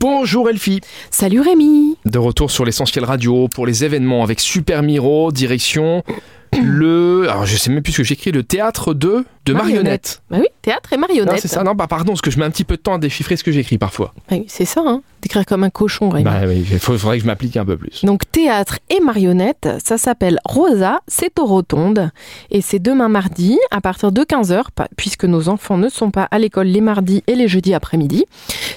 Bonjour Elfie. Salut Rémi. De retour sur l'essentiel radio pour les événements avec Super Miro, direction le. Alors je sais même plus ce que j'écris, le théâtre de, de marionnettes. Bah oui, théâtre et Non, marionnette. c'est ça, non, bah pardon, parce que je mets un petit peu de temps à déchiffrer ce que j'écris parfois. Oui, c'est ça, hein. D'écrire comme un cochon, Rémi. Bah oui, il faudrait que je m'applique un peu plus. Donc théâtre et marionnette, ça s'appelle Rosa, c'est aux rotondes. Et c'est demain mardi, à partir de 15h, puisque nos enfants ne sont pas à l'école les mardis et les jeudis après-midi.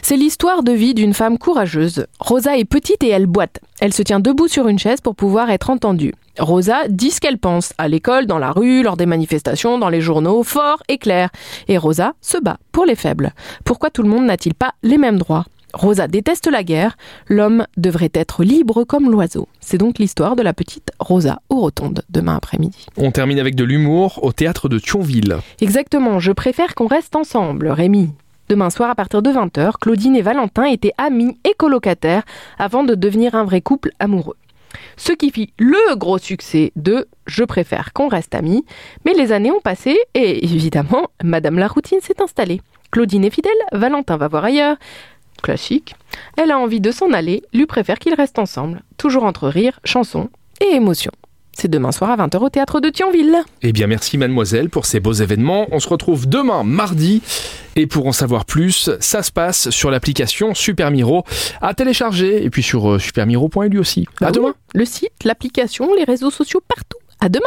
C'est l'histoire de vie d'une femme courageuse. Rosa est petite et elle boite. Elle se tient debout sur une chaise pour pouvoir être entendue. Rosa dit ce qu'elle pense, à l'école, dans la rue, lors des manifestations, dans les journaux, fort et clair. Et Rosa se bat pour les faibles. Pourquoi tout le monde n'a-t-il pas les mêmes droits? Rosa déteste la guerre, l'homme devrait être libre comme l'oiseau. C'est donc l'histoire de la petite Rosa aux rotondes demain après-midi. On termine avec de l'humour au théâtre de Thionville. Exactement, je préfère qu'on reste ensemble, Rémi. Demain soir à partir de 20h, Claudine et Valentin étaient amis et colocataires avant de devenir un vrai couple amoureux. Ce qui fit le gros succès de Je préfère qu'on reste amis, mais les années ont passé et évidemment, Madame la routine s'est installée. Claudine est fidèle, Valentin va voir ailleurs. Classique. Elle a envie de s'en aller, lui préfère qu'ils restent ensemble, toujours entre rire, chansons et émotions. C'est demain soir à 20h au théâtre de Thionville. Eh bien, merci mademoiselle pour ces beaux événements. On se retrouve demain, mardi. Et pour en savoir plus, ça se passe sur l'application Super Miro à télécharger. Et puis sur euh, supermiro.lu aussi. À Bah oui, demain. Le site, l'application, les réseaux sociaux, partout. À demain